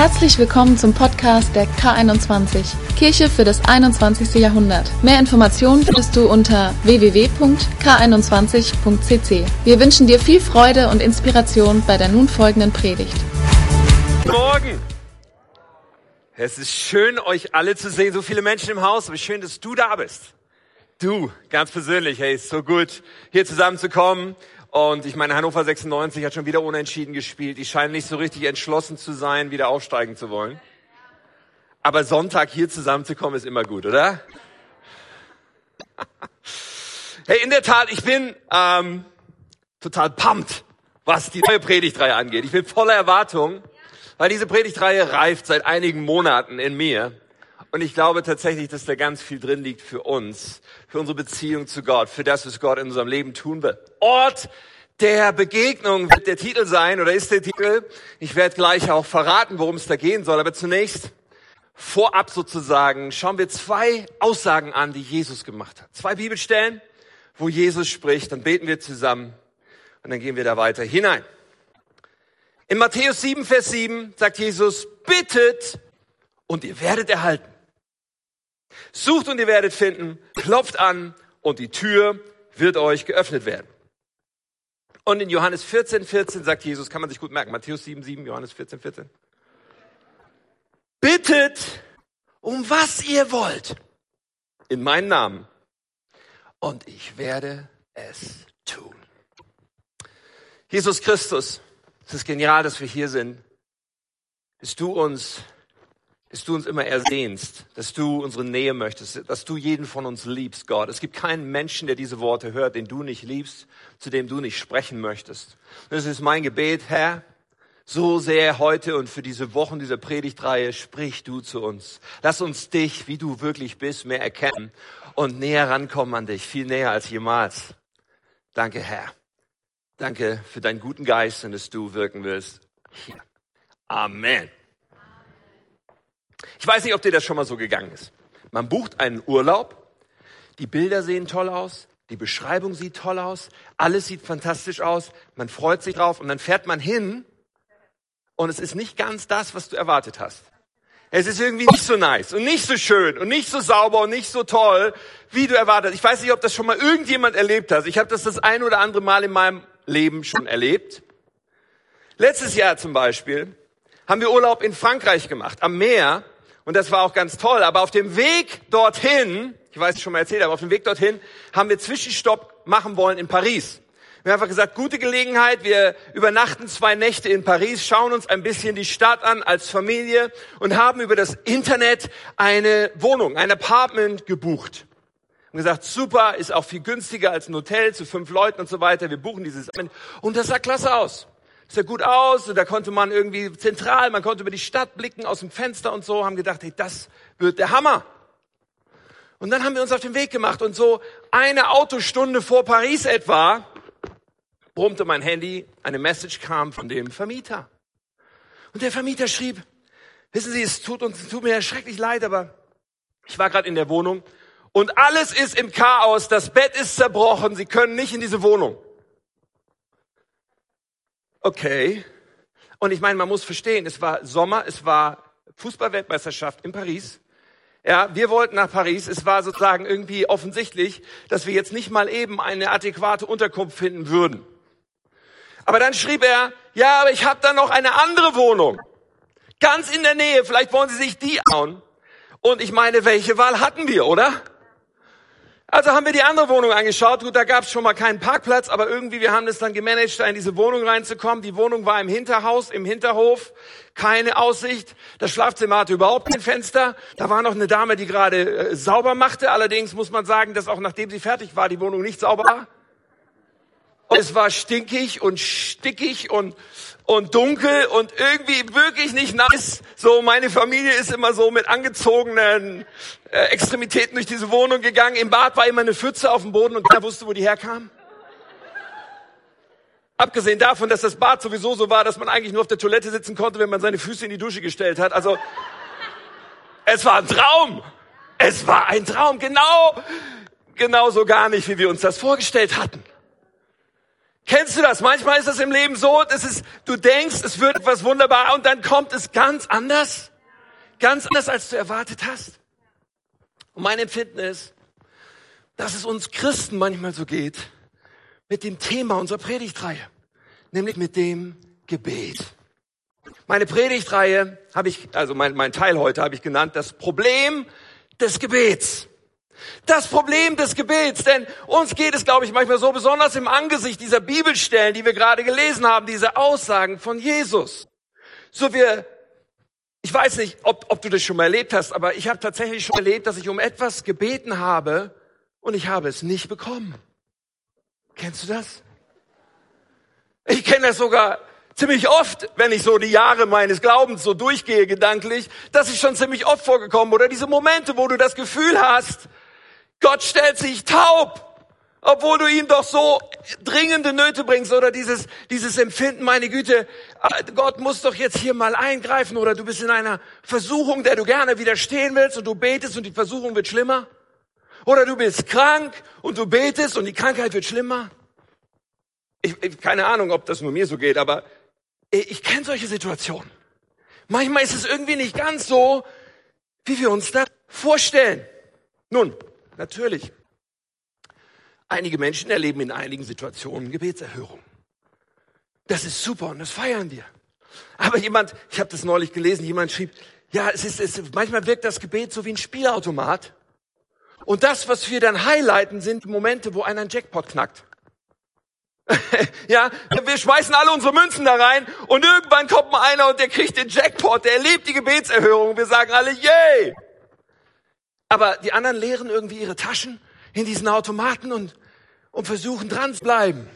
Herzlich willkommen zum Podcast der K21, Kirche für das 21. Jahrhundert. Mehr Informationen findest du unter www.k21.cc. Wir wünschen dir viel Freude und Inspiration bei der nun folgenden Predigt. Morgen! Es ist schön, euch alle zu sehen. So viele Menschen im Haus, aber schön, dass du da bist. Du, ganz persönlich, hey, ist so gut, hier zusammenzukommen. Und ich meine, Hannover 96 hat schon wieder unentschieden gespielt. Die scheinen nicht so richtig entschlossen zu sein, wieder aufsteigen zu wollen. Aber Sonntag hier zusammenzukommen ist immer gut, oder? Hey, in der Tat, ich bin ähm, total pumped, was die neue Predigtreihe angeht. Ich bin voller Erwartung, weil diese Predigtreihe reift seit einigen Monaten in mir. Und ich glaube tatsächlich, dass da ganz viel drin liegt für uns, für unsere Beziehung zu Gott, für das, was Gott in unserem Leben tun will. Ort der Begegnung wird der Titel sein oder ist der Titel. Ich werde gleich auch verraten, worum es da gehen soll. Aber zunächst, vorab sozusagen, schauen wir zwei Aussagen an, die Jesus gemacht hat. Zwei Bibelstellen, wo Jesus spricht. Dann beten wir zusammen und dann gehen wir da weiter hinein. In Matthäus 7, Vers 7 sagt Jesus, bittet und ihr werdet erhalten. Sucht und ihr werdet finden, klopft an und die Tür wird euch geöffnet werden. Und in Johannes 14, 14 sagt Jesus, kann man sich gut merken, Matthäus 7, 7, Johannes 14, 14. Bittet um was ihr wollt in meinen Namen und ich werde es tun. Jesus Christus, es ist genial, dass wir hier sind, dass du uns dass du uns immer ersehnst, dass du unsere Nähe möchtest, dass du jeden von uns liebst, Gott. Es gibt keinen Menschen, der diese Worte hört, den du nicht liebst, zu dem du nicht sprechen möchtest. Das ist mein Gebet, Herr. So sehr heute und für diese Wochen dieser Predigtreihe sprich du zu uns. Lass uns dich, wie du wirklich bist, mehr erkennen und näher rankommen an dich, viel näher als jemals. Danke, Herr. Danke für deinen guten Geist und dass du wirken willst. Amen. Ich weiß nicht, ob dir das schon mal so gegangen ist. Man bucht einen Urlaub, die Bilder sehen toll aus, die Beschreibung sieht toll aus, alles sieht fantastisch aus, man freut sich drauf und dann fährt man hin und es ist nicht ganz das, was du erwartet hast. Es ist irgendwie nicht so nice und nicht so schön und nicht so sauber und nicht so toll, wie du erwartet. Ich weiß nicht, ob das schon mal irgendjemand erlebt hat. Ich habe das das ein oder andere Mal in meinem Leben schon erlebt. Letztes Jahr zum Beispiel haben wir Urlaub in Frankreich gemacht, am Meer. Und das war auch ganz toll. Aber auf dem Weg dorthin, ich weiß es schon mal erzählt, aber auf dem Weg dorthin haben wir Zwischenstopp machen wollen in Paris. Wir haben einfach gesagt, gute Gelegenheit, wir übernachten zwei Nächte in Paris, schauen uns ein bisschen die Stadt an als Familie und haben über das Internet eine Wohnung, ein Apartment gebucht. Und gesagt, super, ist auch viel günstiger als ein Hotel zu fünf Leuten und so weiter. Wir buchen dieses Apartment. Und das sah klasse aus sah gut aus und da konnte man irgendwie zentral, man konnte über die Stadt blicken aus dem Fenster und so, haben gedacht, hey, das wird der Hammer. Und dann haben wir uns auf den Weg gemacht und so eine Autostunde vor Paris etwa brummte mein Handy, eine Message kam von dem Vermieter. Und der Vermieter schrieb, wissen Sie, es tut uns, tut mir schrecklich leid, aber ich war gerade in der Wohnung und alles ist im Chaos, das Bett ist zerbrochen, Sie können nicht in diese Wohnung. Okay. Und ich meine, man muss verstehen, es war Sommer, es war Fußballweltmeisterschaft in Paris. Ja, wir wollten nach Paris. Es war sozusagen irgendwie offensichtlich, dass wir jetzt nicht mal eben eine adäquate Unterkunft finden würden. Aber dann schrieb er, ja, aber ich habe da noch eine andere Wohnung. Ganz in der Nähe. Vielleicht wollen Sie sich die hauen. Und ich meine, welche Wahl hatten wir, oder? Also haben wir die andere Wohnung angeschaut. Gut, da gab es schon mal keinen Parkplatz, aber irgendwie, wir haben es dann gemanagt, da in diese Wohnung reinzukommen. Die Wohnung war im Hinterhaus, im Hinterhof, keine Aussicht. Das Schlafzimmer hatte überhaupt kein Fenster. Da war noch eine Dame, die gerade äh, sauber machte. Allerdings muss man sagen, dass auch nachdem sie fertig war, die Wohnung nicht sauber war. Es war stinkig und stickig und und dunkel und irgendwie wirklich nicht nice. So, meine Familie ist immer so mit angezogenen äh, Extremitäten durch diese Wohnung gegangen. Im Bad war immer eine Pfütze auf dem Boden und keiner wusste, wo die herkam. Abgesehen davon, dass das Bad sowieso so war, dass man eigentlich nur auf der Toilette sitzen konnte, wenn man seine Füße in die Dusche gestellt hat. Also, es war ein Traum. Es war ein Traum. Genau, genau so gar nicht, wie wir uns das vorgestellt hatten. Kennst du das? Manchmal ist das im Leben so, das ist, du denkst, es wird etwas wunderbar und dann kommt es ganz anders. Ganz anders, als du erwartet hast. Und mein Empfinden ist, dass es uns Christen manchmal so geht mit dem Thema unserer Predigtreihe, nämlich mit dem Gebet. Meine Predigtreihe habe ich, also mein, mein Teil heute habe ich genannt, das Problem des Gebets. Das Problem des Gebets, denn uns geht es, glaube ich, manchmal so besonders im Angesicht dieser Bibelstellen, die wir gerade gelesen haben, diese Aussagen von Jesus. So wir, ich weiß nicht, ob, ob du das schon mal erlebt hast, aber ich habe tatsächlich schon erlebt, dass ich um etwas gebeten habe und ich habe es nicht bekommen. Kennst du das? Ich kenne das sogar ziemlich oft, wenn ich so die Jahre meines Glaubens so durchgehe gedanklich, das ist schon ziemlich oft vorgekommen. Oder diese Momente, wo du das Gefühl hast, Gott stellt sich taub, obwohl du ihm doch so dringende Nöte bringst oder dieses, dieses Empfinden, meine Güte, äh, Gott muss doch jetzt hier mal eingreifen oder du bist in einer Versuchung, der du gerne widerstehen willst und du betest und die Versuchung wird schlimmer. Oder du bist krank und du betest und die Krankheit wird schlimmer. Ich, ich keine Ahnung, ob das nur mir so geht, aber ich, ich kenne solche Situationen. Manchmal ist es irgendwie nicht ganz so, wie wir uns das vorstellen. Nun, Natürlich. Einige Menschen erleben in einigen Situationen Gebetserhörung. Das ist super und das feiern wir. Aber jemand, ich habe das neulich gelesen, jemand schrieb, ja, es ist, es, manchmal wirkt das Gebet so wie ein Spielautomat. Und das, was wir dann highlighten, sind Momente, wo einer einen Jackpot knackt. ja, wir schmeißen alle unsere Münzen da rein und irgendwann kommt mal einer und der kriegt den Jackpot, der erlebt die Gebetserhörung. Wir sagen alle, yay! Aber die anderen leeren irgendwie ihre Taschen in diesen Automaten und, und versuchen dran zu bleiben.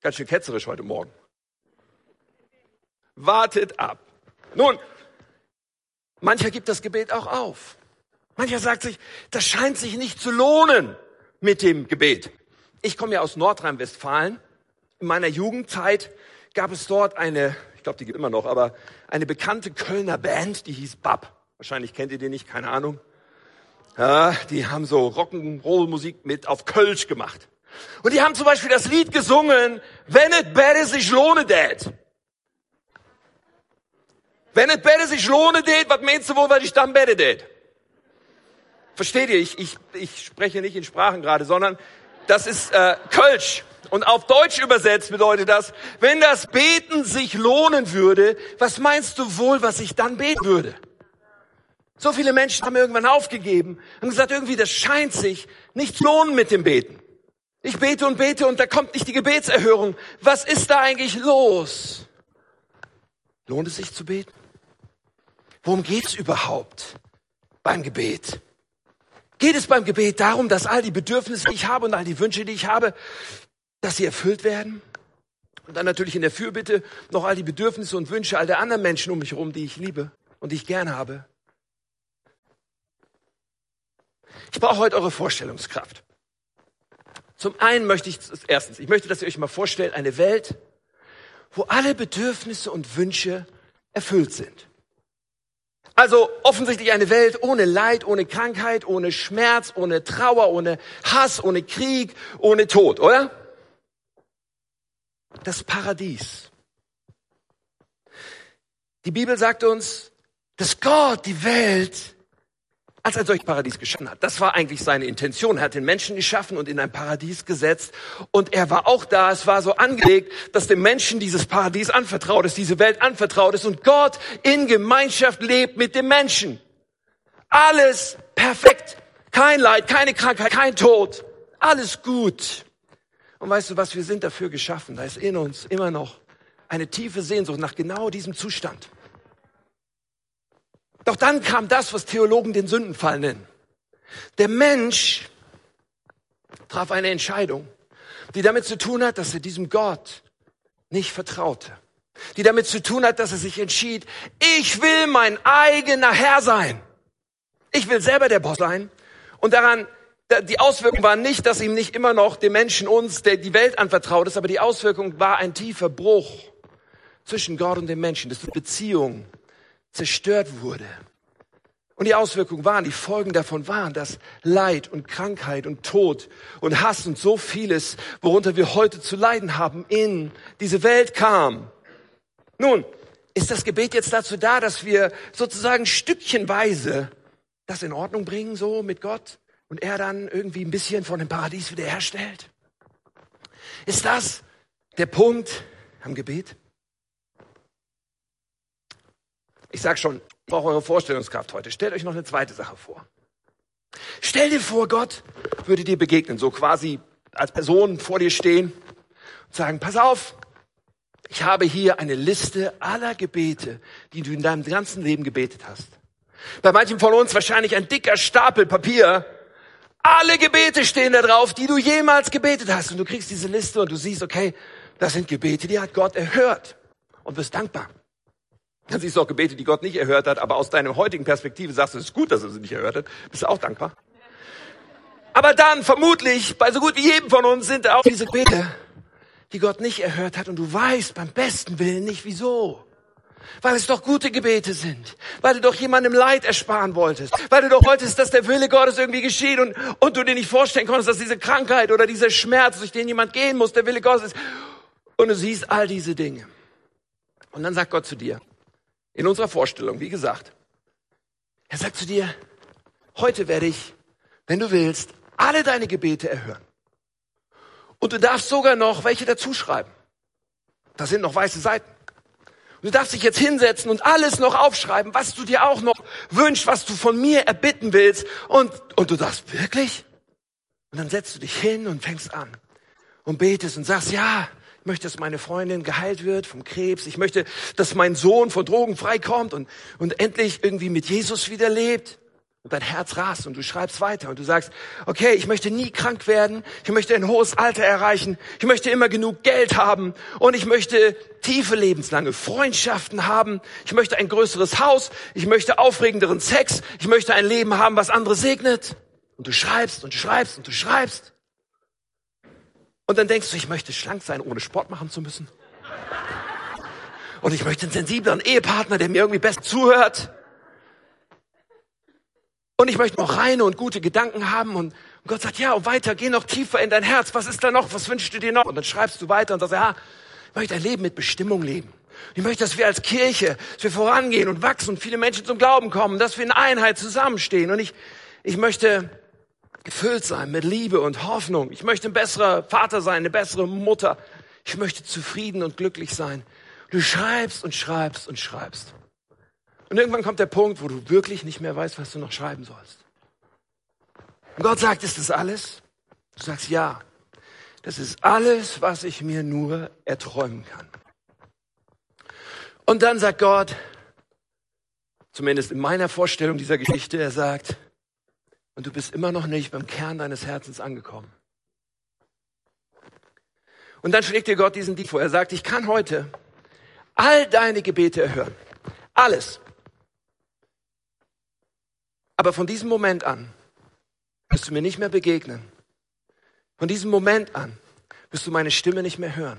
Ganz schön ketzerisch heute Morgen. Wartet ab. Nun, mancher gibt das Gebet auch auf. Mancher sagt sich, das scheint sich nicht zu lohnen mit dem Gebet. Ich komme ja aus Nordrhein-Westfalen. In meiner Jugendzeit gab es dort eine, ich glaube, die gibt immer noch, aber eine bekannte Kölner Band, die hieß Bab. Wahrscheinlich kennt ihr die nicht, keine Ahnung. Ja, die haben so Rock'n'Roll-Musik mit auf Kölsch gemacht. Und die haben zum Beispiel das Lied gesungen, wenn es bäde sich lohne dät. Wenn es bäde sich lohne dät, was meinst du wohl, was ich dann bäde dät? Versteht ihr? Ich, ich, ich spreche nicht in Sprachen gerade, sondern das ist äh, Kölsch. Und auf Deutsch übersetzt bedeutet das, wenn das Beten sich lohnen würde, was meinst du wohl, was ich dann beten würde? So viele Menschen haben irgendwann aufgegeben und gesagt, irgendwie, das scheint sich nicht zu lohnen mit dem Beten. Ich bete und bete und da kommt nicht die Gebetserhörung. Was ist da eigentlich los? Lohnt es sich zu beten? Worum geht's überhaupt beim Gebet? Geht es beim Gebet darum, dass all die Bedürfnisse, die ich habe und all die Wünsche, die ich habe, dass sie erfüllt werden? Und dann natürlich in der Fürbitte noch all die Bedürfnisse und Wünsche all der anderen Menschen um mich herum, die ich liebe und die ich gerne habe. Ich brauche heute eure Vorstellungskraft. Zum einen möchte ich, erstens, ich möchte, dass ihr euch mal vorstellt, eine Welt, wo alle Bedürfnisse und Wünsche erfüllt sind. Also offensichtlich eine Welt ohne Leid, ohne Krankheit, ohne Schmerz, ohne Trauer, ohne Hass, ohne Krieg, ohne Tod, oder? Das Paradies. Die Bibel sagt uns, dass Gott die Welt als ein solches Paradies geschaffen hat. Das war eigentlich seine Intention. Er hat den Menschen geschaffen und in ein Paradies gesetzt. Und er war auch da. Es war so angelegt, dass dem Menschen dieses Paradies anvertraut ist, diese Welt anvertraut ist und Gott in Gemeinschaft lebt mit dem Menschen. Alles perfekt. Kein Leid, keine Krankheit, kein Tod. Alles gut. Und weißt du was? Wir sind dafür geschaffen. Da ist in uns immer noch eine tiefe Sehnsucht nach genau diesem Zustand. Doch dann kam das, was Theologen den Sündenfall nennen. Der Mensch traf eine Entscheidung, die damit zu tun hat, dass er diesem Gott nicht vertraute. Die damit zu tun hat, dass er sich entschied, ich will mein eigener Herr sein. Ich will selber der Boss sein. Und daran, die Auswirkung war nicht, dass ihm nicht immer noch dem Menschen uns, der die Welt anvertraut ist, aber die Auswirkung war ein tiefer Bruch zwischen Gott und dem Menschen, dass die Beziehung zerstört wurde. Und die Auswirkungen waren, die Folgen davon waren, dass Leid und Krankheit und Tod und Hass und so vieles, worunter wir heute zu leiden haben, in diese Welt kam. Nun, ist das Gebet jetzt dazu da, dass wir sozusagen stückchenweise das in Ordnung bringen, so mit Gott, und er dann irgendwie ein bisschen von dem Paradies wiederherstellt? Ist das der Punkt am Gebet? Ich sag schon, brauche eure Vorstellungskraft heute. Stellt euch noch eine zweite Sache vor. Stell dir vor, Gott würde dir begegnen, so quasi als Person vor dir stehen und sagen, pass auf, ich habe hier eine Liste aller Gebete, die du in deinem ganzen Leben gebetet hast. Bei manchen von uns wahrscheinlich ein dicker Stapel Papier. Alle Gebete stehen da drauf, die du jemals gebetet hast. Und du kriegst diese Liste und du siehst, okay, das sind Gebete, die hat Gott erhört und wirst dankbar. Dann siehst du auch Gebete, die Gott nicht erhört hat, aber aus deiner heutigen Perspektive sagst du, es ist gut, dass er sie nicht erhört hat. Bist du auch dankbar? Aber dann, vermutlich, bei so gut wie jedem von uns sind auch diese Gebete, die Gott nicht erhört hat und du weißt beim besten Willen nicht wieso. Weil es doch gute Gebete sind. Weil du doch jemandem Leid ersparen wolltest. Weil du doch wolltest, dass der Wille Gottes irgendwie geschieht und, und du dir nicht vorstellen konntest, dass diese Krankheit oder dieser Schmerz, durch den jemand gehen muss, der Wille Gottes ist. Und du siehst all diese Dinge. Und dann sagt Gott zu dir, in unserer Vorstellung, wie gesagt. Er sagt zu dir, heute werde ich, wenn du willst, alle deine Gebete erhören. Und du darfst sogar noch welche dazuschreiben. Da sind noch weiße Seiten. Und du darfst dich jetzt hinsetzen und alles noch aufschreiben, was du dir auch noch wünschst, was du von mir erbitten willst. Und, und du darfst wirklich? Und dann setzt du dich hin und fängst an und betest und sagst, ja, möchte, dass meine Freundin geheilt wird vom Krebs. Ich möchte, dass mein Sohn von Drogen freikommt und, und endlich irgendwie mit Jesus wieder lebt. Und dein Herz rast und du schreibst weiter und du sagst, okay, ich möchte nie krank werden, ich möchte ein hohes Alter erreichen, ich möchte immer genug Geld haben und ich möchte tiefe lebenslange Freundschaften haben, ich möchte ein größeres Haus, ich möchte aufregenderen Sex, ich möchte ein Leben haben, was andere segnet. Und du schreibst und du schreibst und du schreibst. Und dann denkst du, ich möchte schlank sein, ohne Sport machen zu müssen. Und ich möchte einen sensibleren Ehepartner, der mir irgendwie best zuhört. Und ich möchte noch reine und gute Gedanken haben. Und Gott sagt, ja, und weiter, geh noch tiefer in dein Herz. Was ist da noch? Was wünschst du dir noch? Und dann schreibst du weiter und sagst, ja, ich möchte ein Leben mit Bestimmung leben. Ich möchte, dass wir als Kirche, dass wir vorangehen und wachsen und viele Menschen zum Glauben kommen, dass wir in Einheit zusammenstehen. Und ich, ich möchte gefüllt sein mit Liebe und Hoffnung. Ich möchte ein besserer Vater sein, eine bessere Mutter. Ich möchte zufrieden und glücklich sein. Du schreibst und schreibst und schreibst. Und irgendwann kommt der Punkt, wo du wirklich nicht mehr weißt, was du noch schreiben sollst. Und Gott sagt, ist das alles? Du sagst ja. Das ist alles, was ich mir nur erträumen kann. Und dann sagt Gott, zumindest in meiner Vorstellung dieser Geschichte, er sagt, und du bist immer noch nicht beim Kern deines Herzens angekommen. Und dann schlägt dir Gott diesen Dienst vor. Er sagt, ich kann heute all deine Gebete erhören. Alles. Aber von diesem Moment an wirst du mir nicht mehr begegnen. Von diesem Moment an wirst du meine Stimme nicht mehr hören.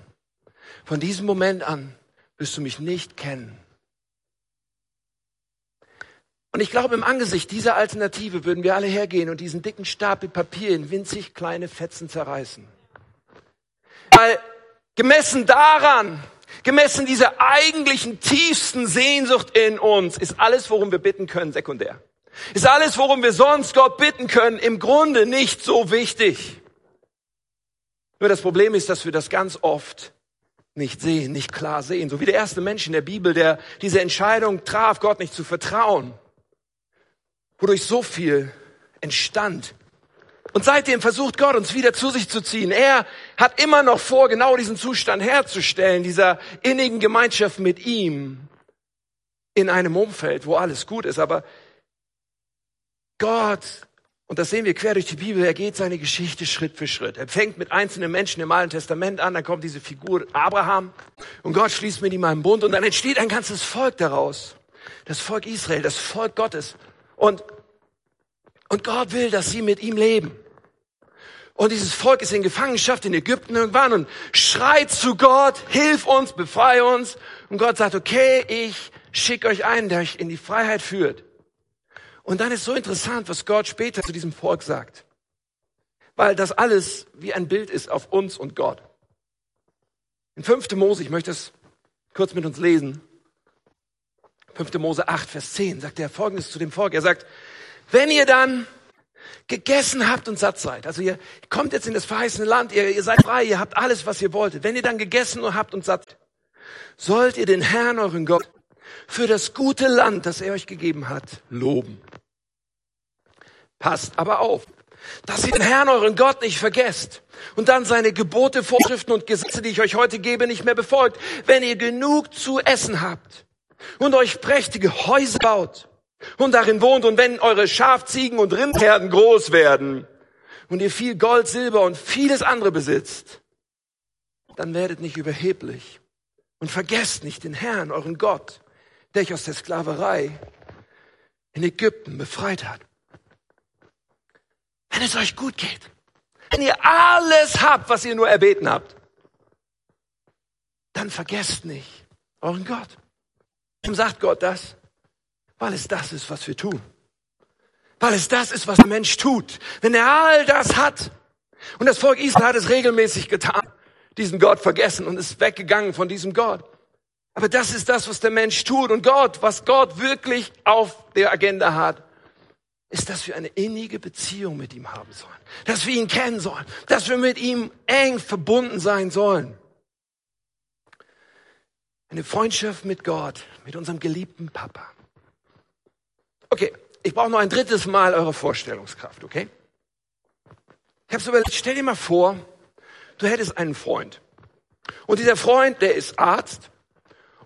Von diesem Moment an wirst du mich nicht kennen. Und ich glaube, im Angesicht dieser Alternative würden wir alle hergehen und diesen dicken Stapel Papier in winzig kleine Fetzen zerreißen. Weil gemessen daran, gemessen dieser eigentlichen tiefsten Sehnsucht in uns, ist alles, worum wir bitten können, sekundär. Ist alles, worum wir sonst Gott bitten können, im Grunde nicht so wichtig. Nur das Problem ist, dass wir das ganz oft nicht sehen, nicht klar sehen. So wie der erste Mensch in der Bibel, der diese Entscheidung traf, Gott nicht zu vertrauen wodurch so viel entstand. Und seitdem versucht Gott uns wieder zu sich zu ziehen. Er hat immer noch vor, genau diesen Zustand herzustellen, dieser innigen Gemeinschaft mit ihm in einem Umfeld, wo alles gut ist. Aber Gott, und das sehen wir quer durch die Bibel, er geht seine Geschichte Schritt für Schritt. Er fängt mit einzelnen Menschen im Alten Testament an, dann kommt diese Figur Abraham und Gott schließt mit ihm einen Bund und dann entsteht ein ganzes Volk daraus. Das Volk Israel, das Volk Gottes. Und, und Gott will, dass sie mit ihm leben. Und dieses Volk ist in Gefangenschaft in Ägypten irgendwann und schreit zu Gott, hilf uns, befreie uns. Und Gott sagt, okay, ich schicke euch einen, der euch in die Freiheit führt. Und dann ist so interessant, was Gott später zu diesem Volk sagt. Weil das alles wie ein Bild ist auf uns und Gott. In 5. Mose, ich möchte es kurz mit uns lesen. 5. Mose 8, Vers 10 sagt er folgendes zu dem Volk. Er sagt, wenn ihr dann gegessen habt und satt seid, also ihr kommt jetzt in das verheißene Land, ihr, ihr seid frei, ihr habt alles, was ihr wolltet. Wenn ihr dann gegessen und habt und satt, sollt ihr den Herrn, euren Gott, für das gute Land, das er euch gegeben hat, loben. Passt aber auf, dass ihr den Herrn, euren Gott, nicht vergesst und dann seine Gebote, Vorschriften und Gesetze, die ich euch heute gebe, nicht mehr befolgt, wenn ihr genug zu essen habt und euch prächtige Häuser baut und darin wohnt und wenn eure Schafziegen und Rindherden groß werden und ihr viel Gold, Silber und vieles andere besitzt, dann werdet nicht überheblich und vergesst nicht den Herrn, euren Gott, der euch aus der Sklaverei in Ägypten befreit hat. Wenn es euch gut geht, wenn ihr alles habt, was ihr nur erbeten habt, dann vergesst nicht euren Gott. Warum sagt Gott das? Weil es das ist, was wir tun. Weil es das ist, was der Mensch tut. Wenn er all das hat. Und das Volk Israel hat es regelmäßig getan. Diesen Gott vergessen und ist weggegangen von diesem Gott. Aber das ist das, was der Mensch tut. Und Gott, was Gott wirklich auf der Agenda hat, ist, dass wir eine innige Beziehung mit ihm haben sollen. Dass wir ihn kennen sollen. Dass wir mit ihm eng verbunden sein sollen. Eine Freundschaft mit Gott, mit unserem geliebten Papa. Okay, ich brauche noch ein drittes Mal eure Vorstellungskraft, okay? Ich habe so überlegt, stell dir mal vor, du hättest einen Freund. Und dieser Freund, der ist Arzt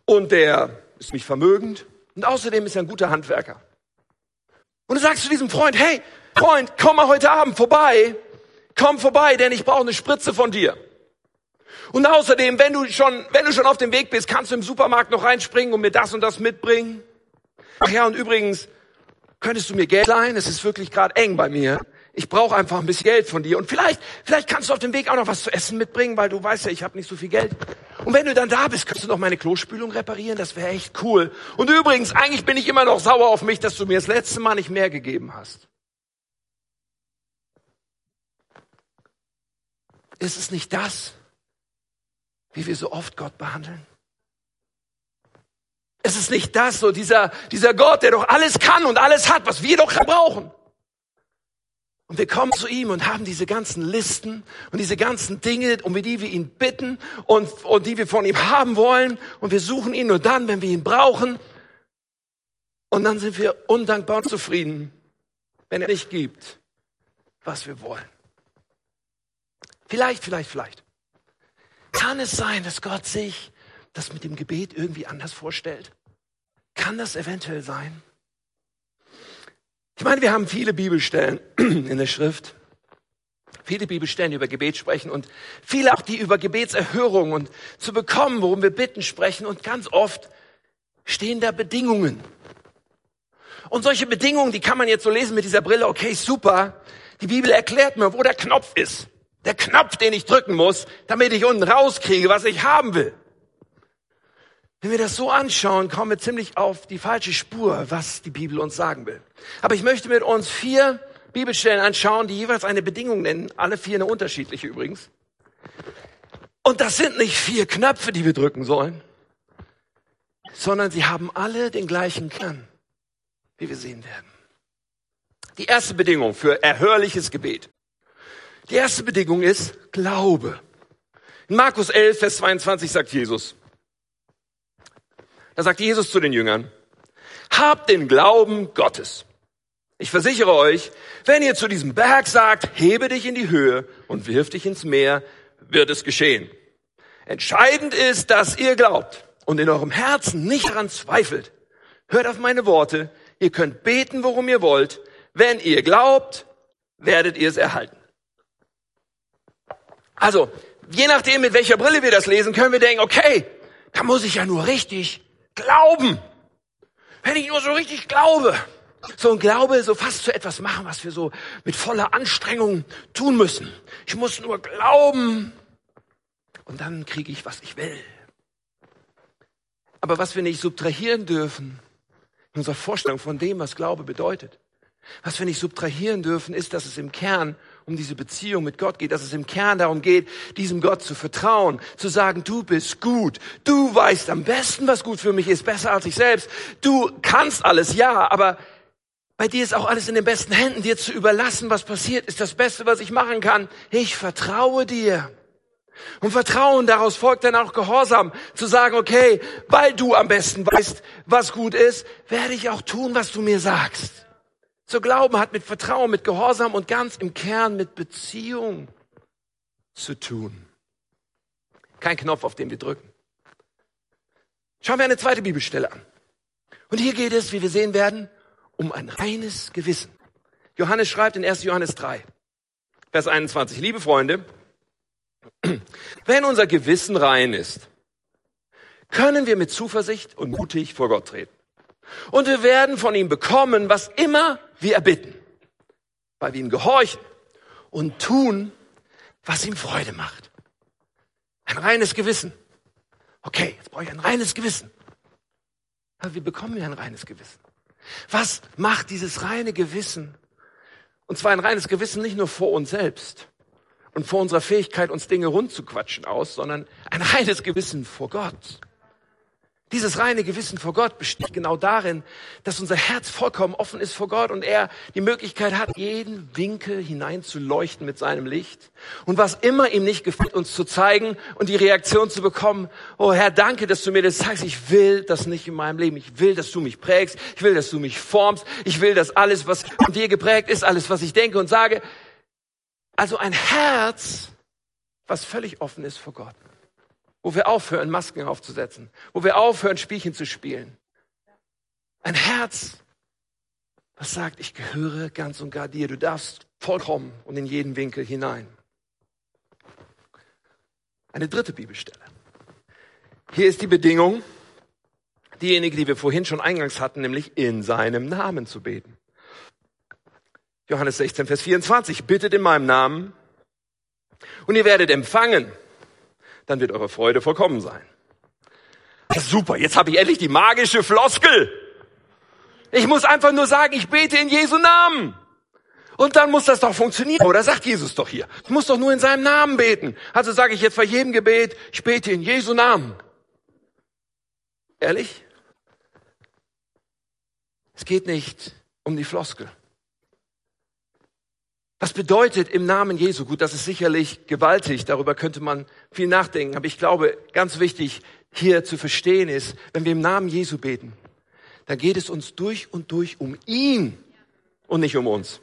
und der ist nicht vermögend und außerdem ist er ein guter Handwerker. Und du sagst zu diesem Freund, hey, Freund, komm mal heute Abend vorbei, komm vorbei, denn ich brauche eine Spritze von dir. Und außerdem, wenn du schon, wenn du schon auf dem Weg bist, kannst du im Supermarkt noch reinspringen und mir das und das mitbringen. Ach ja, und übrigens, könntest du mir Geld leihen? Es ist wirklich gerade eng bei mir. Ich brauche einfach ein bisschen Geld von dir. Und vielleicht, vielleicht kannst du auf dem Weg auch noch was zu essen mitbringen, weil du weißt ja, ich habe nicht so viel Geld. Und wenn du dann da bist, kannst du noch meine Klospülung reparieren? Das wäre echt cool. Und übrigens, eigentlich bin ich immer noch sauer auf mich, dass du mir das letzte Mal nicht mehr gegeben hast. Ist es nicht das, wie wir so oft Gott behandeln? Es ist nicht das, so dieser, dieser Gott, der doch alles kann und alles hat, was wir doch brauchen. Und wir kommen zu ihm und haben diese ganzen Listen und diese ganzen Dinge, um die wir ihn bitten und, und die wir von ihm haben wollen. Und wir suchen ihn nur dann, wenn wir ihn brauchen. Und dann sind wir undankbar und zufrieden, wenn er nicht gibt, was wir wollen. Vielleicht, vielleicht, vielleicht. Kann es sein, dass Gott sich das mit dem Gebet irgendwie anders vorstellt? Kann das eventuell sein? Ich meine, wir haben viele Bibelstellen in der Schrift, viele Bibelstellen, die über Gebet sprechen und viele auch, die über Gebetserhörung und zu bekommen, worum wir bitten, sprechen und ganz oft stehen da Bedingungen. Und solche Bedingungen, die kann man jetzt so lesen mit dieser Brille, okay, super. Die Bibel erklärt mir, wo der Knopf ist. Der Knopf, den ich drücken muss, damit ich unten rauskriege, was ich haben will. Wenn wir das so anschauen, kommen wir ziemlich auf die falsche Spur, was die Bibel uns sagen will. Aber ich möchte mit uns vier Bibelstellen anschauen, die jeweils eine Bedingung nennen, alle vier eine unterschiedliche übrigens. Und das sind nicht vier Knöpfe, die wir drücken sollen, sondern sie haben alle den gleichen Kern, wie wir sehen werden. Die erste Bedingung für erhörliches Gebet die erste Bedingung ist Glaube. In Markus 11, Vers 22 sagt Jesus, da sagt Jesus zu den Jüngern, habt den Glauben Gottes. Ich versichere euch, wenn ihr zu diesem Berg sagt, hebe dich in die Höhe und wirf dich ins Meer, wird es geschehen. Entscheidend ist, dass ihr glaubt und in eurem Herzen nicht daran zweifelt. Hört auf meine Worte. Ihr könnt beten, worum ihr wollt. Wenn ihr glaubt, werdet ihr es erhalten. Also, je nachdem, mit welcher Brille wir das lesen, können wir denken, okay, da muss ich ja nur richtig glauben. Wenn ich nur so richtig glaube. So ein Glaube, so fast zu etwas machen, was wir so mit voller Anstrengung tun müssen. Ich muss nur glauben und dann kriege ich, was ich will. Aber was wir nicht subtrahieren dürfen, in unserer Vorstellung von dem, was Glaube bedeutet, Was wir nicht subtrahieren dürfen, ist, dass es im Kern um diese Beziehung mit Gott geht, dass es im Kern darum geht, diesem Gott zu vertrauen, zu sagen, du bist gut, du weißt am besten, was gut für mich ist, besser als ich selbst, du kannst alles, ja, aber bei dir ist auch alles in den besten Händen, dir zu überlassen, was passiert, ist das Beste, was ich machen kann. Ich vertraue dir. Und Vertrauen, daraus folgt dann auch Gehorsam, zu sagen, okay, weil du am besten weißt, was gut ist, werde ich auch tun, was du mir sagst. Zu glauben hat mit Vertrauen, mit Gehorsam und ganz im Kern mit Beziehung zu tun. Kein Knopf, auf den wir drücken. Schauen wir eine zweite Bibelstelle an. Und hier geht es, wie wir sehen werden, um ein reines Gewissen. Johannes schreibt in 1. Johannes 3, Vers 21, liebe Freunde, wenn unser Gewissen rein ist, können wir mit Zuversicht und mutig vor Gott treten. Und wir werden von ihm bekommen, was immer wir erbitten, weil wir ihm gehorchen und tun, was ihm Freude macht. Ein reines Gewissen. Okay, jetzt brauche ich ein reines Gewissen. Aber wie bekommen wir ein reines Gewissen? Was macht dieses reine Gewissen? Und zwar ein reines Gewissen nicht nur vor uns selbst und vor unserer Fähigkeit, uns Dinge rund zu quatschen aus, sondern ein reines Gewissen vor Gott. Dieses reine Gewissen vor Gott besteht genau darin, dass unser Herz vollkommen offen ist vor Gott und er die Möglichkeit hat, jeden Winkel hinein zu leuchten mit seinem Licht. Und was immer ihm nicht gefällt, uns zu zeigen und die Reaktion zu bekommen, oh Herr, danke, dass du mir das sagst. Ich will das nicht in meinem Leben. Ich will, dass du mich prägst. Ich will, dass du mich formst. Ich will, dass alles, was von dir geprägt ist, alles, was ich denke und sage. Also ein Herz, was völlig offen ist vor Gott wo wir aufhören, Masken aufzusetzen, wo wir aufhören, Spielchen zu spielen. Ein Herz, was sagt, ich gehöre ganz und gar dir, du darfst vollkommen und in jeden Winkel hinein. Eine dritte Bibelstelle. Hier ist die Bedingung, diejenige, die wir vorhin schon eingangs hatten, nämlich in seinem Namen zu beten. Johannes 16, Vers 24, bittet in meinem Namen und ihr werdet empfangen dann wird eure Freude vollkommen sein. Super, jetzt habe ich endlich die magische Floskel. Ich muss einfach nur sagen, ich bete in Jesu Namen. Und dann muss das doch funktionieren. Oder sagt Jesus doch hier. Ich muss doch nur in seinem Namen beten. Also sage ich jetzt bei jedem Gebet, ich bete in Jesu Namen. Ehrlich? Es geht nicht um die Floskel. Was bedeutet im Namen Jesu? Gut, das ist sicherlich gewaltig, darüber könnte man viel nachdenken, aber ich glaube, ganz wichtig hier zu verstehen ist, wenn wir im Namen Jesu beten, dann geht es uns durch und durch um ihn und nicht um uns.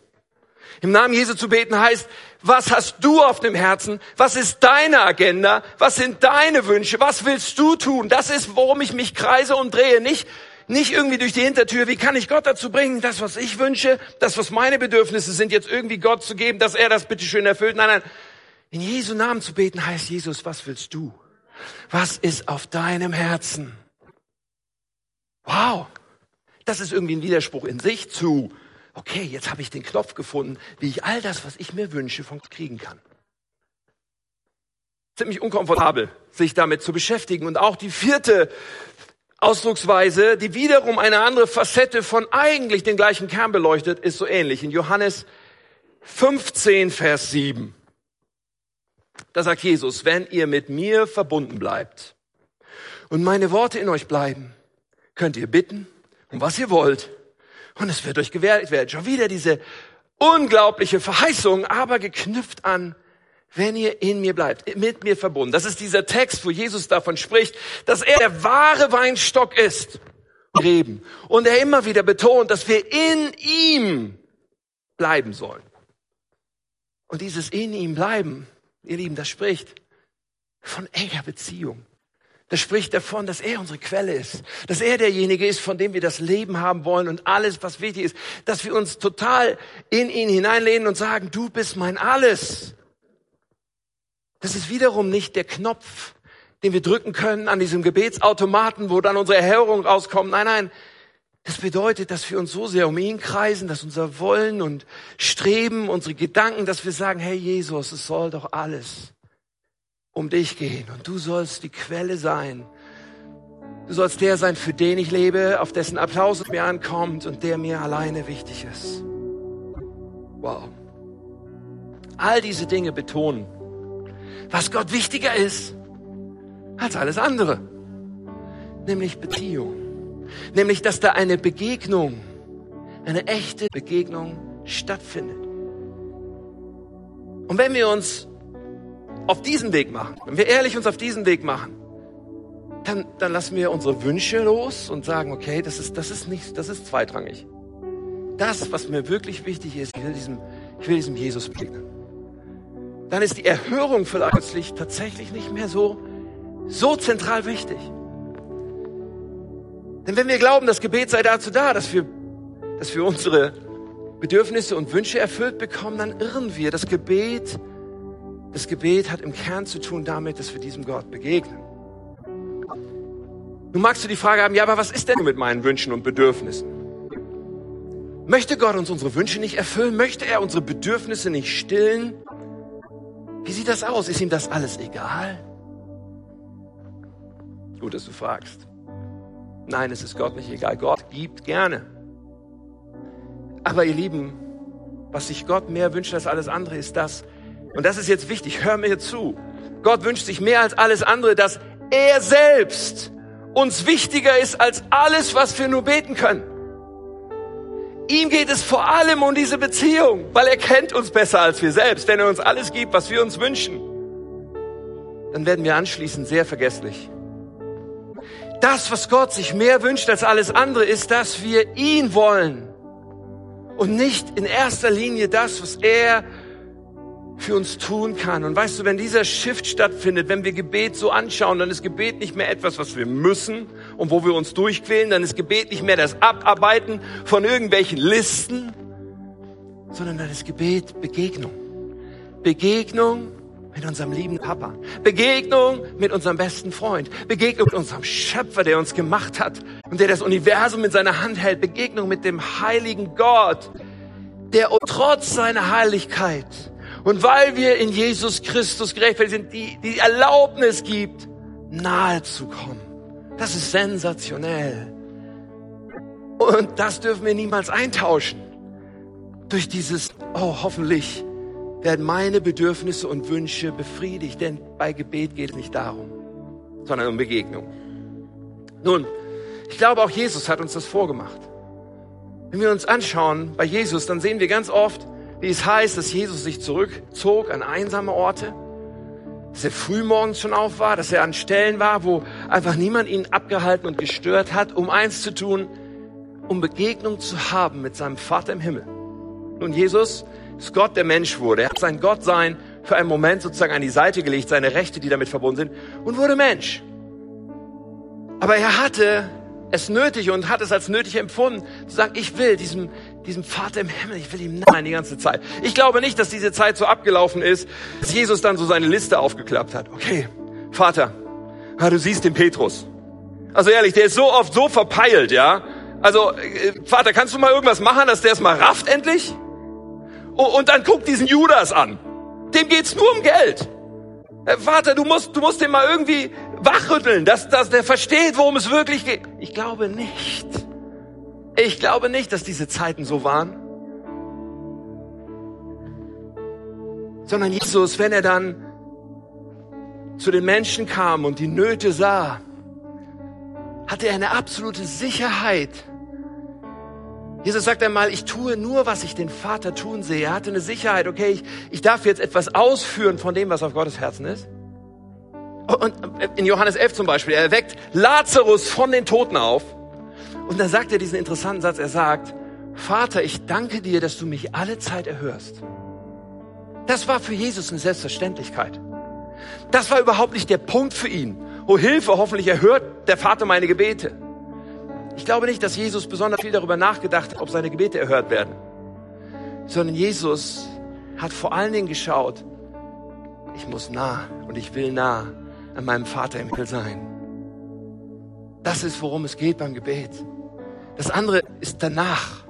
Im Namen Jesu zu beten heißt, was hast du auf dem Herzen? Was ist deine Agenda? Was sind deine Wünsche? Was willst du tun? Das ist, worum ich mich kreise und drehe. Nicht, nicht irgendwie durch die Hintertür, wie kann ich Gott dazu bringen, das, was ich wünsche, das, was meine Bedürfnisse sind, jetzt irgendwie Gott zu geben, dass er das bitteschön erfüllt. Nein, nein. In Jesu Namen zu beten heißt, Jesus, was willst du? Was ist auf deinem Herzen? Wow. Das ist irgendwie ein Widerspruch in sich zu, okay, jetzt habe ich den Knopf gefunden, wie ich all das, was ich mir wünsche, von kriegen kann. Ziemlich unkomfortabel, sich damit zu beschäftigen. Und auch die vierte Ausdrucksweise, die wiederum eine andere Facette von eigentlich den gleichen Kern beleuchtet, ist so ähnlich. In Johannes 15, Vers 7. Da sagt Jesus, wenn ihr mit mir verbunden bleibt und meine Worte in euch bleiben, könnt ihr bitten, um was ihr wollt. Und es wird euch gewährt werden. Schon wieder diese unglaubliche Verheißung, aber geknüpft an wenn ihr in mir bleibt, mit mir verbunden. Das ist dieser Text, wo Jesus davon spricht, dass er der wahre Weinstock ist. Reben. Und er immer wieder betont, dass wir in ihm bleiben sollen. Und dieses in ihm bleiben, ihr Lieben, das spricht von enger Beziehung. Das spricht davon, dass er unsere Quelle ist, dass er derjenige ist, von dem wir das Leben haben wollen und alles, was wichtig ist, dass wir uns total in ihn hineinlehnen und sagen, du bist mein Alles. Das ist wiederum nicht der Knopf, den wir drücken können an diesem Gebetsautomaten, wo dann unsere Erhörung rauskommt. Nein, nein. Das bedeutet, dass wir uns so sehr um ihn kreisen, dass unser Wollen und Streben, unsere Gedanken, dass wir sagen, hey Jesus, es soll doch alles um dich gehen und du sollst die Quelle sein. Du sollst der sein, für den ich lebe, auf dessen Applaus mir ankommt und der mir alleine wichtig ist. Wow. All diese Dinge betonen, was Gott wichtiger ist als alles andere. Nämlich Beziehung. Nämlich, dass da eine Begegnung, eine echte Begegnung stattfindet. Und wenn wir uns auf diesen Weg machen, wenn wir ehrlich uns auf diesen Weg machen, dann, dann lassen wir unsere Wünsche los und sagen, okay, das ist, das ist nicht, das ist zweitrangig. Das, was mir wirklich wichtig ist, ich will diesem, ich will diesem Jesus begegnen. Dann ist die Erhörung vielleicht plötzlich tatsächlich nicht mehr so, so zentral wichtig. Denn wenn wir glauben, das Gebet sei dazu da, dass wir, dass wir unsere Bedürfnisse und Wünsche erfüllt bekommen, dann irren wir. Das Gebet, das Gebet hat im Kern zu tun damit, dass wir diesem Gott begegnen. Nun magst du die Frage haben, ja, aber was ist denn mit meinen Wünschen und Bedürfnissen? Möchte Gott uns unsere Wünsche nicht erfüllen? Möchte er unsere Bedürfnisse nicht stillen? Wie sieht das aus? Ist ihm das alles egal? Gut, dass du fragst. Nein, es ist Gott nicht egal. Gott gibt gerne. Aber ihr Lieben, was sich Gott mehr wünscht als alles andere, ist das, und das ist jetzt wichtig, hör mir zu. Gott wünscht sich mehr als alles andere, dass er selbst uns wichtiger ist als alles, was wir nur beten können. Ihm geht es vor allem um diese Beziehung, weil er kennt uns besser als wir selbst. Wenn er uns alles gibt, was wir uns wünschen, dann werden wir anschließend sehr vergesslich. Das, was Gott sich mehr wünscht als alles andere, ist, dass wir ihn wollen und nicht in erster Linie das, was er für uns tun kann. Und weißt du, wenn dieser Shift stattfindet, wenn wir Gebet so anschauen, dann ist Gebet nicht mehr etwas, was wir müssen und wo wir uns durchquälen, dann ist Gebet nicht mehr das Abarbeiten von irgendwelchen Listen, sondern dann ist Gebet Begegnung. Begegnung mit unserem lieben Papa. Begegnung mit unserem besten Freund. Begegnung mit unserem Schöpfer, der uns gemacht hat und der das Universum in seiner Hand hält. Begegnung mit dem heiligen Gott, der trotz seiner Heiligkeit und weil wir in Jesus Christus gerechtfertigt sind, die, die Erlaubnis gibt, nahe zu kommen. Das ist sensationell. Und das dürfen wir niemals eintauschen. Durch dieses, oh, hoffentlich werden meine Bedürfnisse und Wünsche befriedigt, denn bei Gebet geht es nicht darum, sondern um Begegnung. Nun, ich glaube, auch Jesus hat uns das vorgemacht. Wenn wir uns anschauen bei Jesus, dann sehen wir ganz oft, wie es heißt, dass Jesus sich zurückzog an einsame Orte, dass er frühmorgens schon auf war, dass er an Stellen war, wo einfach niemand ihn abgehalten und gestört hat, um eins zu tun, um Begegnung zu haben mit seinem Vater im Himmel. Nun, Jesus ist Gott, der Mensch wurde. Er hat sein Gottsein für einen Moment sozusagen an die Seite gelegt, seine Rechte, die damit verbunden sind, und wurde Mensch. Aber er hatte es nötig und hat es als nötig empfunden, zu sagen, ich will diesem, diesem Vater im Himmel, ich will ihm nahe die ganze Zeit. Ich glaube nicht, dass diese Zeit so abgelaufen ist, dass Jesus dann so seine Liste aufgeklappt hat. Okay, Vater, du siehst den Petrus. Also ehrlich, der ist so oft so verpeilt, ja. Also, äh, Vater, kannst du mal irgendwas machen, dass der es mal rafft endlich? Und dann guck diesen Judas an. Dem geht's nur um Geld. Äh, Vater, du musst, du musst den mal irgendwie wachrütteln, dass, dass der versteht, worum es wirklich geht. Ich glaube nicht. Ich glaube nicht, dass diese Zeiten so waren. Sondern Jesus, wenn er dann zu den Menschen kam und die Nöte sah, hatte er eine absolute Sicherheit. Jesus sagt einmal, ich tue nur, was ich den Vater tun sehe. Er hatte eine Sicherheit, okay, ich, ich darf jetzt etwas ausführen von dem, was auf Gottes Herzen ist. Und in Johannes 11 zum Beispiel, er weckt Lazarus von den Toten auf. Und dann sagt er diesen interessanten Satz, er sagt, Vater, ich danke dir, dass du mich alle Zeit erhörst. Das war für Jesus eine Selbstverständlichkeit. Das war überhaupt nicht der Punkt für ihn. Oh Hilfe, hoffentlich erhört der Vater meine Gebete. Ich glaube nicht, dass Jesus besonders viel darüber nachgedacht hat, ob seine Gebete erhört werden, sondern Jesus hat vor allen Dingen geschaut, ich muss nah und ich will nah an meinem Vater im Himmel sein. Das ist, worum es geht beim Gebet. Das andere ist danach.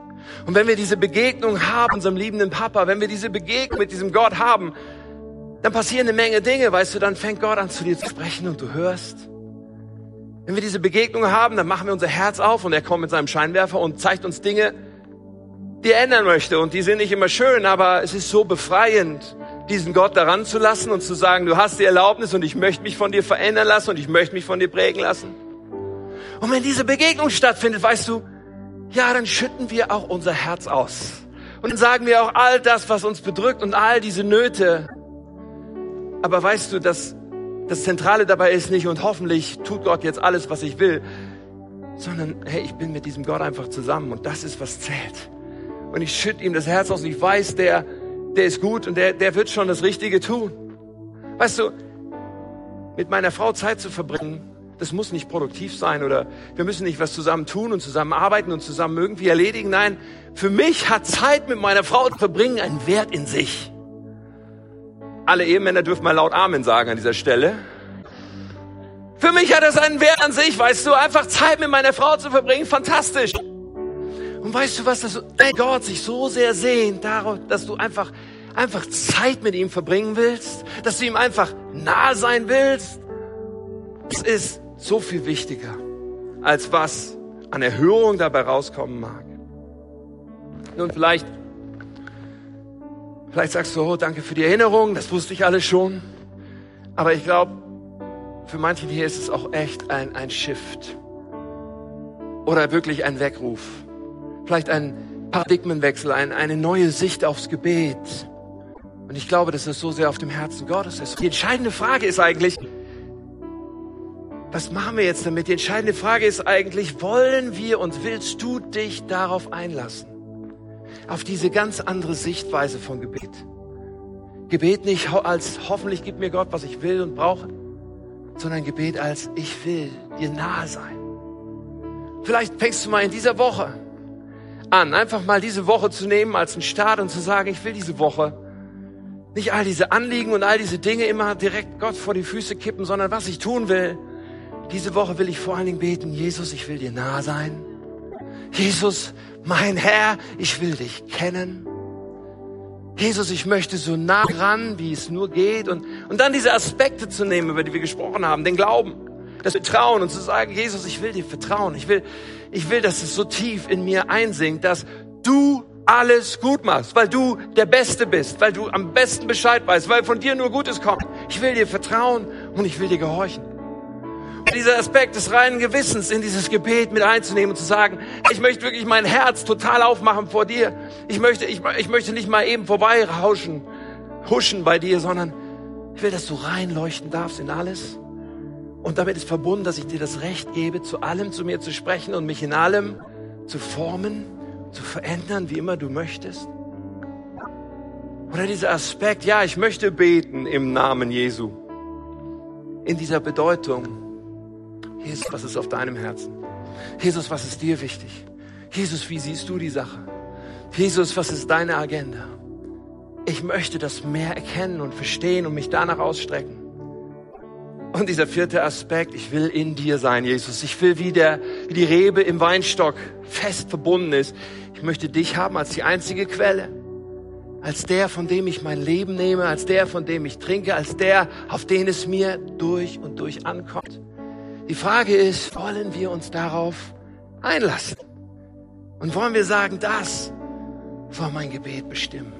Und wenn wir diese Begegnung haben, unserem liebenden Papa, wenn wir diese Begegnung mit diesem Gott haben, dann passieren eine Menge Dinge, weißt du, dann fängt Gott an zu dir zu sprechen und du hörst. Wenn wir diese Begegnung haben, dann machen wir unser Herz auf und er kommt mit seinem Scheinwerfer und zeigt uns Dinge, die ändern möchte. Und die sind nicht immer schön, aber es ist so befreiend, diesen Gott daran zu lassen und zu sagen, du hast die Erlaubnis und ich möchte mich von dir verändern lassen und ich möchte mich von dir prägen lassen. Und wenn diese Begegnung stattfindet, weißt du, ja, dann schütten wir auch unser Herz aus. Und dann sagen wir auch all das, was uns bedrückt und all diese Nöte. Aber weißt du, dass das Zentrale dabei ist nicht und hoffentlich tut Gott jetzt alles, was ich will, sondern hey, ich bin mit diesem Gott einfach zusammen und das ist, was zählt. Und ich schütte ihm das Herz aus und ich weiß, der, der ist gut und der, der wird schon das Richtige tun. Weißt du, mit meiner Frau Zeit zu verbringen, das muss nicht produktiv sein oder wir müssen nicht was zusammen tun und zusammen arbeiten und zusammen irgendwie erledigen. Nein, für mich hat Zeit mit meiner Frau zu verbringen einen Wert in sich. Alle Ehemänner dürfen mal laut Amen sagen an dieser Stelle. Für mich hat das einen Wert an sich, weißt du, einfach Zeit mit meiner Frau zu verbringen, fantastisch. Und weißt du was, dass Gott sich so sehr sehnt darauf, dass du einfach, einfach Zeit mit ihm verbringen willst, dass du ihm einfach nahe sein willst. Das ist so viel wichtiger, als was an Erhörung dabei rauskommen mag. Nun, vielleicht, vielleicht sagst du, oh, danke für die Erinnerung, das wusste ich alles schon. Aber ich glaube, für manchen hier ist es auch echt ein, ein Shift. Oder wirklich ein Weckruf. Vielleicht ein Paradigmenwechsel, ein, eine neue Sicht aufs Gebet. Und ich glaube, dass es so sehr auf dem Herzen Gottes ist. Die entscheidende Frage ist eigentlich, was machen wir jetzt damit? Die entscheidende Frage ist eigentlich, wollen wir und willst du dich darauf einlassen? Auf diese ganz andere Sichtweise von Gebet. Gebet nicht als hoffentlich gibt mir Gott, was ich will und brauche, sondern Gebet als ich will dir nahe sein. Vielleicht fängst du mal in dieser Woche an, einfach mal diese Woche zu nehmen als einen Start und zu sagen, ich will diese Woche nicht all diese Anliegen und all diese Dinge immer direkt Gott vor die Füße kippen, sondern was ich tun will, diese Woche will ich vor allen Dingen beten, Jesus, ich will dir nah sein. Jesus, mein Herr, ich will dich kennen. Jesus, ich möchte so nah ran, wie es nur geht. Und, und dann diese Aspekte zu nehmen, über die wir gesprochen haben, den Glauben, das Vertrauen und zu sagen, Jesus, ich will dir vertrauen. Ich will, ich will, dass es so tief in mir einsinkt, dass du alles gut machst, weil du der Beste bist, weil du am besten Bescheid weißt, weil von dir nur Gutes kommt. Ich will dir vertrauen und ich will dir gehorchen dieser Aspekt des reinen Gewissens in dieses Gebet mit einzunehmen und zu sagen, ich möchte wirklich mein Herz total aufmachen vor dir. Ich möchte, ich, ich möchte nicht mal eben vorbei rauschen, huschen bei dir, sondern ich will, dass du reinleuchten darfst in alles. Und damit ist verbunden, dass ich dir das Recht gebe, zu allem zu mir zu sprechen und mich in allem zu formen, zu verändern, wie immer du möchtest. Oder dieser Aspekt, ja, ich möchte beten im Namen Jesu. In dieser Bedeutung, Jesus, was ist auf deinem Herzen? Jesus, was ist dir wichtig? Jesus, wie siehst du die Sache? Jesus, was ist deine Agenda? Ich möchte das mehr erkennen und verstehen und mich danach ausstrecken. Und dieser vierte Aspekt, ich will in dir sein, Jesus. Ich will wie, der, wie die Rebe im Weinstock fest verbunden ist. Ich möchte dich haben als die einzige Quelle. Als der, von dem ich mein Leben nehme, als der, von dem ich trinke, als der, auf den es mir durch und durch ankommt. Die Frage ist, wollen wir uns darauf einlassen? Und wollen wir sagen, das soll mein Gebet bestimmen?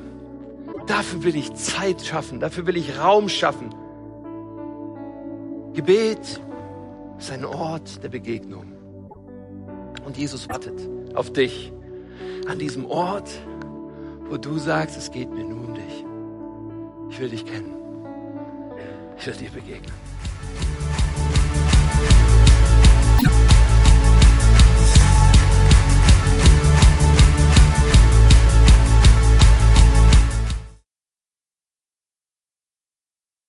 Dafür will ich Zeit schaffen, dafür will ich Raum schaffen. Gebet ist ein Ort der Begegnung. Und Jesus wartet auf dich an diesem Ort, wo du sagst, es geht mir nur um dich. Ich will dich kennen. Ich will dir begegnen. Thank you